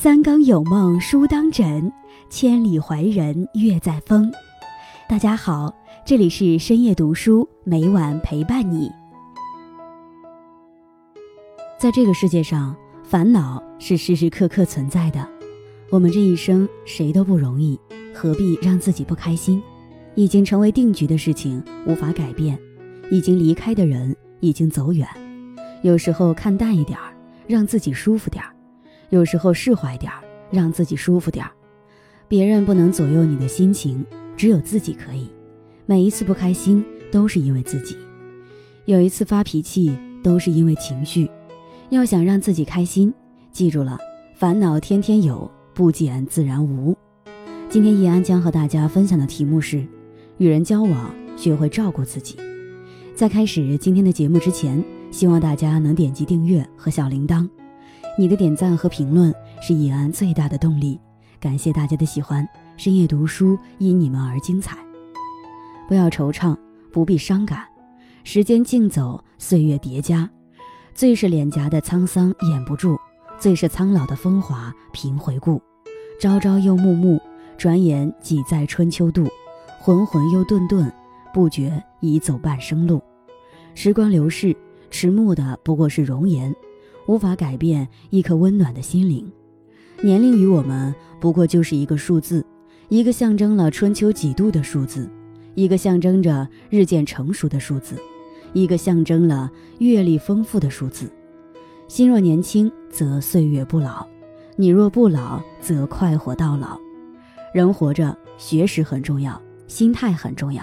三更有梦书当枕，千里怀人月在风。大家好，这里是深夜读书，每晚陪伴你。在这个世界上，烦恼是时时刻刻存在的。我们这一生谁都不容易，何必让自己不开心？已经成为定局的事情无法改变，已经离开的人已经走远。有时候看淡一点，让自己舒服点儿。有时候释怀点儿，让自己舒服点儿。别人不能左右你的心情，只有自己可以。每一次不开心都是因为自己，有一次发脾气都是因为情绪。要想让自己开心，记住了，烦恼天天有，不减自然无。今天易安将和大家分享的题目是：与人交往，学会照顾自己。在开始今天的节目之前，希望大家能点击订阅和小铃铛。你的点赞和评论是易安最大的动力，感谢大家的喜欢。深夜读书因你们而精彩，不要惆怅，不必伤感。时间竞走，岁月叠加，最是脸颊的沧桑掩不住，最是苍老的风华凭回顾。朝朝又暮暮，转眼几载春秋度，浑浑又顿顿，不觉已走半生路。时光流逝，迟暮的不过是容颜。无法改变一颗温暖的心灵，年龄与我们不过就是一个数字，一个象征了春秋几度的数字，一个象征着日渐成熟的数字，一个象征了阅历丰富的数字。心若年轻，则岁月不老；你若不老，则快活到老。人活着，学识很重要，心态很重要。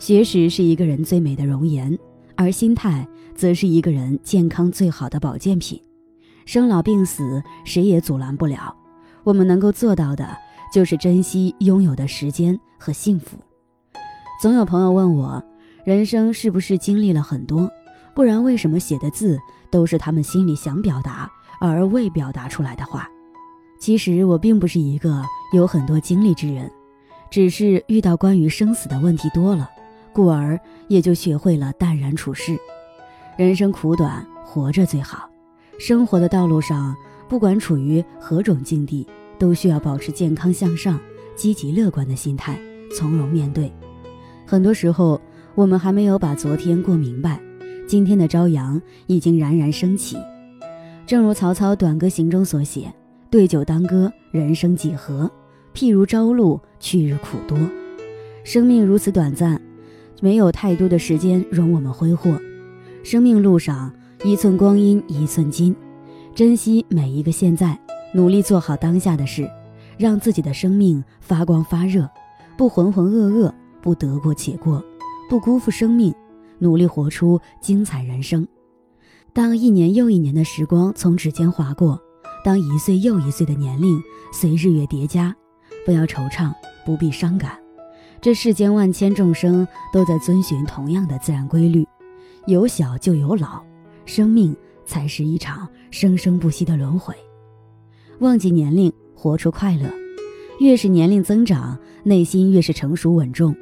学识是一个人最美的容颜，而心态。则是一个人健康最好的保健品。生老病死，谁也阻拦不了。我们能够做到的，就是珍惜拥有的时间和幸福。总有朋友问我，人生是不是经历了很多？不然为什么写的字都是他们心里想表达而未表达出来的话？其实我并不是一个有很多经历之人，只是遇到关于生死的问题多了，故而也就学会了淡然处事。人生苦短，活着最好。生活的道路上，不管处于何种境地，都需要保持健康向上、积极乐观的心态，从容面对。很多时候，我们还没有把昨天过明白，今天的朝阳已经冉冉升起。正如曹操《短歌行》中所写：“对酒当歌，人生几何？譬如朝露，去日苦多。”生命如此短暂，没有太多的时间容我们挥霍。生命路上，一寸光阴一寸金，珍惜每一个现在，努力做好当下的事，让自己的生命发光发热，不浑浑噩噩，不得过且过，不辜负生命，努力活出精彩人生。当一年又一年的时光从指尖划过，当一岁又一岁的年龄随日月叠加，不要惆怅，不必伤感。这世间万千众生都在遵循同样的自然规律。有小就有老，生命才是一场生生不息的轮回。忘记年龄，活出快乐。越是年龄增长，内心越是成熟稳重。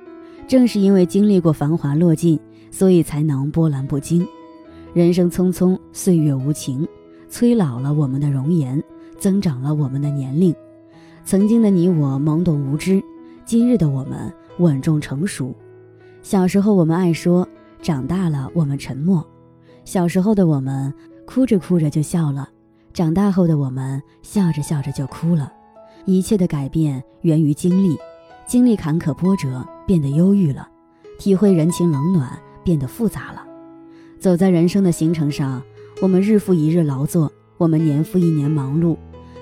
正是因为经历过繁华落尽，所以才能波澜不惊。人生匆匆，岁月无情，催老了我们的容颜，增长了我们的年龄。曾经的你我懵懂无知，今日的我们稳重成熟。小时候我们爱说。长大了，我们沉默；小时候的我们哭着哭着就笑了，长大后的我们笑着笑着就哭了。一切的改变源于经历，经历坎坷波折，变得忧郁了；体会人情冷暖，变得复杂了。走在人生的行程上，我们日复一日劳作，我们年复一年忙碌，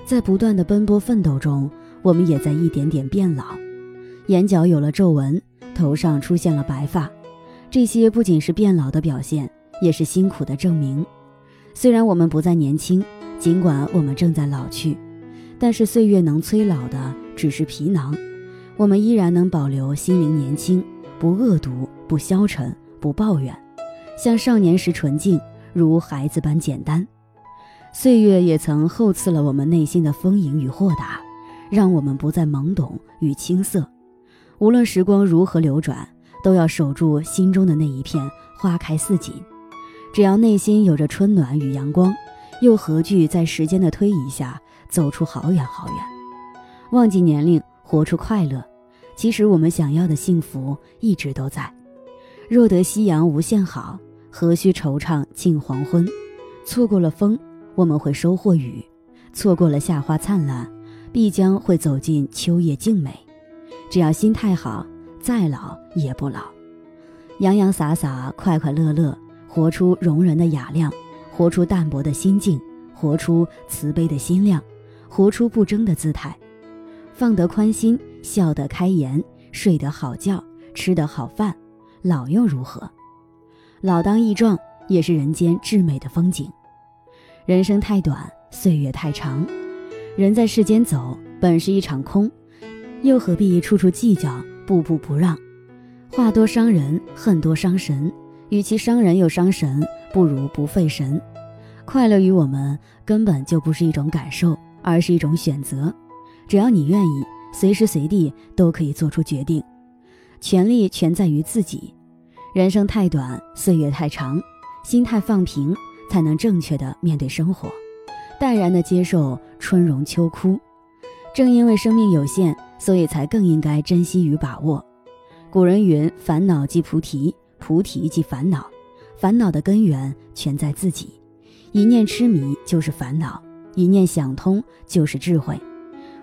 在不断的奔波奋斗中，我们也在一点点变老。眼角有了皱纹，头上出现了白发。这些不仅是变老的表现，也是辛苦的证明。虽然我们不再年轻，尽管我们正在老去，但是岁月能催老的只是皮囊，我们依然能保留心灵年轻，不恶毒，不消沉，不抱怨，像少年时纯净，如孩子般简单。岁月也曾厚赐了我们内心的丰盈与豁达，让我们不再懵懂与青涩。无论时光如何流转。都要守住心中的那一片花开似锦，只要内心有着春暖与阳光，又何惧在时间的推移下走出好远好远。忘记年龄，活出快乐。其实我们想要的幸福一直都在。若得夕阳无限好，何须惆怅近黄昏？错过了风，我们会收获雨；错过了夏花灿烂，必将会走进秋叶静美。只要心态好，再老也不老。洋洋洒洒，快快乐乐，活出容人的雅量，活出淡泊的心境，活出慈悲的心量，活出不争的姿态。放得宽心，笑得开颜，睡得好觉，吃得好饭，老又如何？老当益壮，也是人间至美的风景。人生太短，岁月太长，人在世间走，本是一场空。又何必处处计较，步步不让？话多伤人，恨多伤神。与其伤人又伤神，不如不费神。快乐于我们根本就不是一种感受，而是一种选择。只要你愿意，随时随地都可以做出决定。权力全在于自己。人生太短，岁月太长，心态放平，才能正确的面对生活，淡然的接受春荣秋枯。正因为生命有限。所以才更应该珍惜与把握。古人云：“烦恼即菩提，菩提即烦恼。烦恼的根源全在自己。一念痴迷就是烦恼，一念想通就是智慧。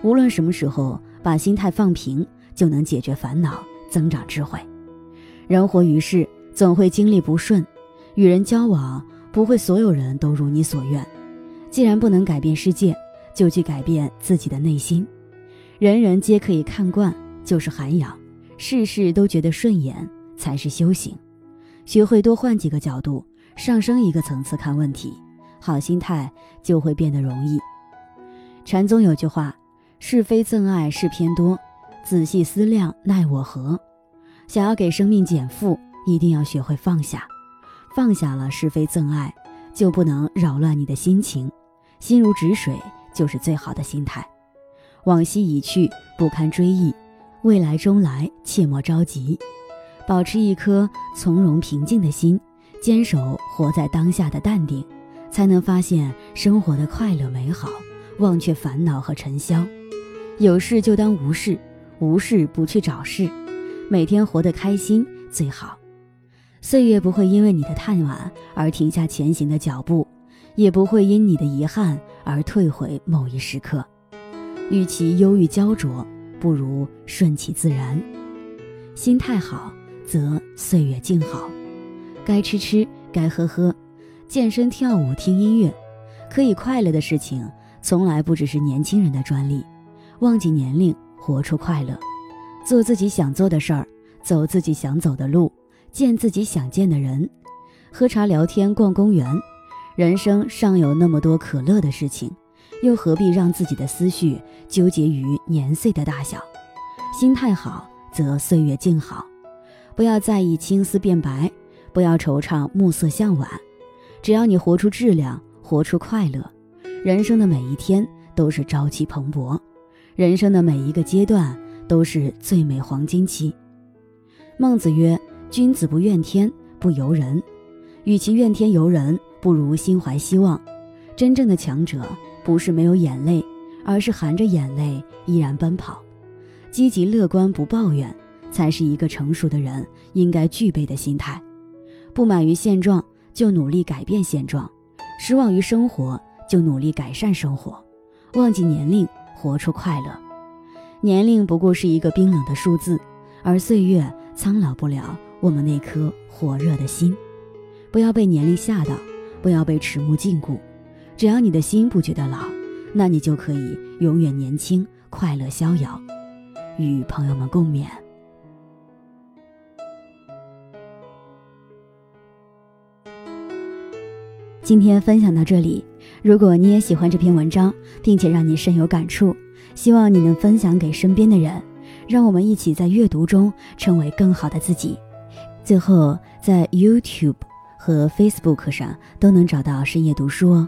无论什么时候，把心态放平，就能解决烦恼，增长智慧。人活于世，总会经历不顺，与人交往，不会所有人都如你所愿。既然不能改变世界，就去改变自己的内心。”人人皆可以看惯，就是涵养；事事都觉得顺眼，才是修行。学会多换几个角度，上升一个层次看问题，好心态就会变得容易。禅宗有句话：“是非憎爱事偏多，仔细思量奈我何？”想要给生命减负，一定要学会放下。放下了是非憎爱，就不能扰乱你的心情。心如止水，就是最好的心态。往昔已去，不堪追忆；未来终来，切莫着急。保持一颗从容平静的心，坚守活在当下的淡定，才能发现生活的快乐美好，忘却烦恼和尘嚣。有事就当无事，无事不去找事，每天活得开心最好。岁月不会因为你的叹惋而停下前行的脚步，也不会因你的遗憾而退回某一时刻。与其忧郁焦灼，不如顺其自然。心态好，则岁月静好。该吃吃，该喝喝，健身跳舞，听音乐，可以快乐的事情，从来不只是年轻人的专利。忘记年龄，活出快乐，做自己想做的事儿，走自己想走的路，见自己想见的人，喝茶聊天，逛公园。人生尚有那么多可乐的事情。又何必让自己的思绪纠结于年岁的大小？心态好，则岁月静好。不要在意青丝变白，不要惆怅暮色向晚。只要你活出质量，活出快乐，人生的每一天都是朝气蓬勃，人生的每一个阶段都是最美黄金期。孟子曰：“君子不怨天，不尤人。与其怨天尤人，不如心怀希望。真正的强者。”不是没有眼泪，而是含着眼泪依然奔跑，积极乐观不抱怨，才是一个成熟的人应该具备的心态。不满于现状，就努力改变现状；失望于生活，就努力改善生活。忘记年龄，活出快乐。年龄不过是一个冰冷的数字，而岁月苍老不了我们那颗火热的心。不要被年龄吓到，不要被迟暮禁锢。只要你的心不觉得老，那你就可以永远年轻、快乐、逍遥。与朋友们共勉。今天分享到这里，如果你也喜欢这篇文章，并且让你深有感触，希望你能分享给身边的人，让我们一起在阅读中成为更好的自己。最后，在 YouTube 和 Facebook 上都能找到深夜读书哦。